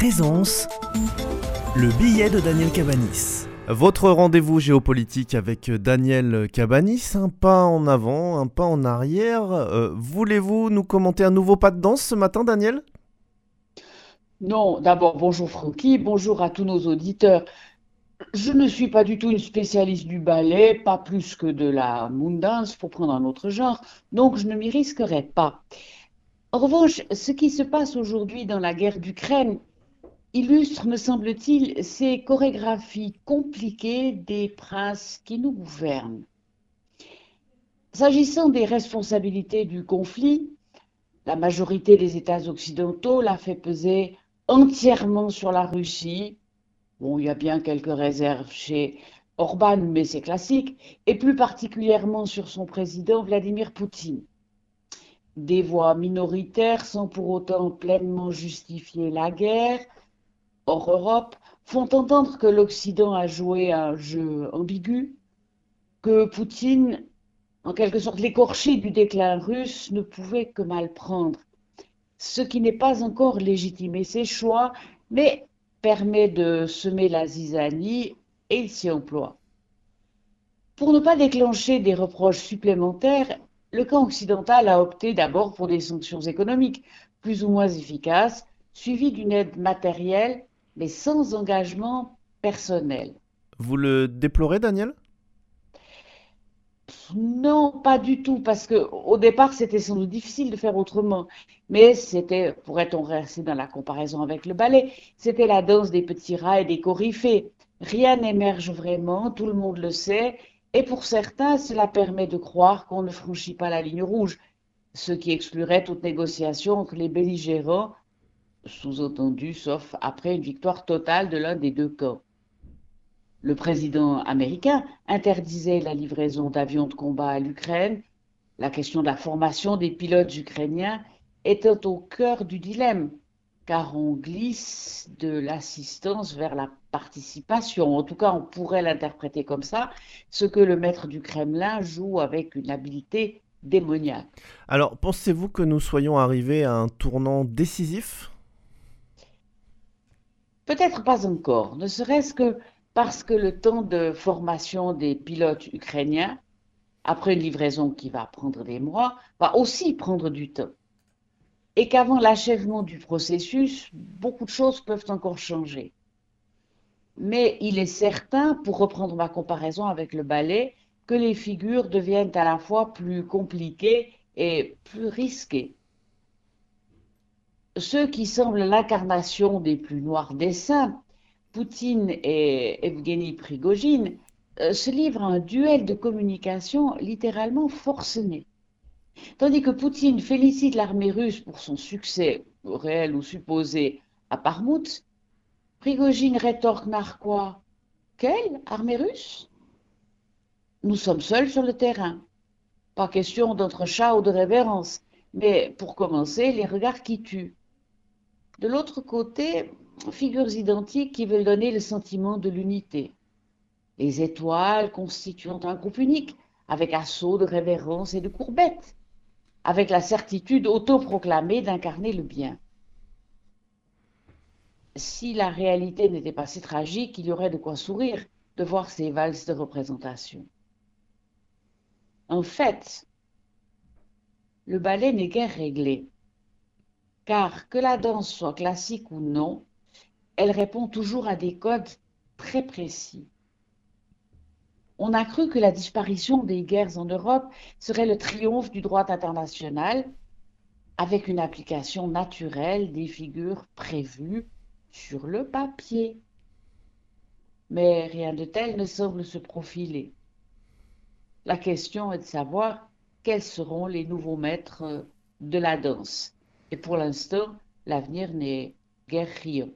Présence, le billet de Daniel Cabanis. Votre rendez-vous géopolitique avec Daniel Cabanis, un pas en avant, un pas en arrière. Euh, voulez-vous nous commenter un nouveau pas de danse ce matin, Daniel? Non, d'abord bonjour Francky, bonjour à tous nos auditeurs. Je ne suis pas du tout une spécialiste du ballet, pas plus que de la moon dance pour prendre un autre genre, donc je ne m'y risquerai pas. En revanche, ce qui se passe aujourd'hui dans la guerre d'Ukraine illustre, me semble-t-il, ces chorégraphies compliquées des princes qui nous gouvernent. S'agissant des responsabilités du conflit, la majorité des États occidentaux l'a fait peser entièrement sur la Russie. Bon, il y a bien quelques réserves chez Orban, mais c'est classique, et plus particulièrement sur son président Vladimir Poutine. Des voix minoritaires, sans pour autant pleinement justifier la guerre, hors Europe, font entendre que l'Occident a joué un jeu ambigu, que Poutine, en quelque sorte l'écorché du déclin russe, ne pouvait que mal prendre, ce qui n'est pas encore légitimé ses choix, mais permet de semer la zizanie et il s'y emploie. Pour ne pas déclencher des reproches supplémentaires, le camp occidental a opté d'abord pour des sanctions économiques plus ou moins efficaces, suivies d'une aide matérielle mais sans engagement personnel. Vous le déplorez, Daniel? Non, pas du tout, parce que au départ, c'était sans doute difficile de faire autrement. Mais c'était, pourrait-on rester dans la comparaison avec le ballet, c'était la danse des petits rats et des coryphées. Rien n'émerge vraiment, tout le monde le sait, et pour certains, cela permet de croire qu'on ne franchit pas la ligne rouge, ce qui exclurait toute négociation entre les belligérants sous-entendu sauf après une victoire totale de l'un des deux camps. Le président américain interdisait la livraison d'avions de combat à l'Ukraine, la question de la formation des pilotes ukrainiens étant au cœur du dilemme, car on glisse de l'assistance vers la participation. En tout cas, on pourrait l'interpréter comme ça, ce que le maître du Kremlin joue avec une habileté démoniaque. Alors, pensez-vous que nous soyons arrivés à un tournant décisif? Peut-être pas encore, ne serait-ce que parce que le temps de formation des pilotes ukrainiens, après une livraison qui va prendre des mois, va aussi prendre du temps. Et qu'avant l'achèvement du processus, beaucoup de choses peuvent encore changer. Mais il est certain, pour reprendre ma comparaison avec le ballet, que les figures deviennent à la fois plus compliquées et plus risquées ceux qui semblent l'incarnation des plus noirs desseins, Poutine et Evgeny Prigogine, euh, se livrent à un duel de communication littéralement forcené. Tandis que Poutine félicite l'armée russe pour son succès, réel ou supposé, à Parmout, Prigogine rétorque narquois Quelle armée russe? Nous sommes seuls sur le terrain. Pas question d'entrechat ou de révérence, mais pour commencer, les regards qui tuent. De l'autre côté, figures identiques qui veulent donner le sentiment de l'unité. Les étoiles constituant un groupe unique, avec assaut de révérence et de courbette, avec la certitude autoproclamée d'incarner le bien. Si la réalité n'était pas si tragique, il y aurait de quoi sourire de voir ces valses de représentation. En fait, le ballet n'est guère réglé car que la danse soit classique ou non, elle répond toujours à des codes très précis. On a cru que la disparition des guerres en Europe serait le triomphe du droit international, avec une application naturelle des figures prévues sur le papier. Mais rien de tel ne semble se profiler. La question est de savoir quels seront les nouveaux maîtres de la danse. Et pour l'instant, l'avenir n'est guère riant.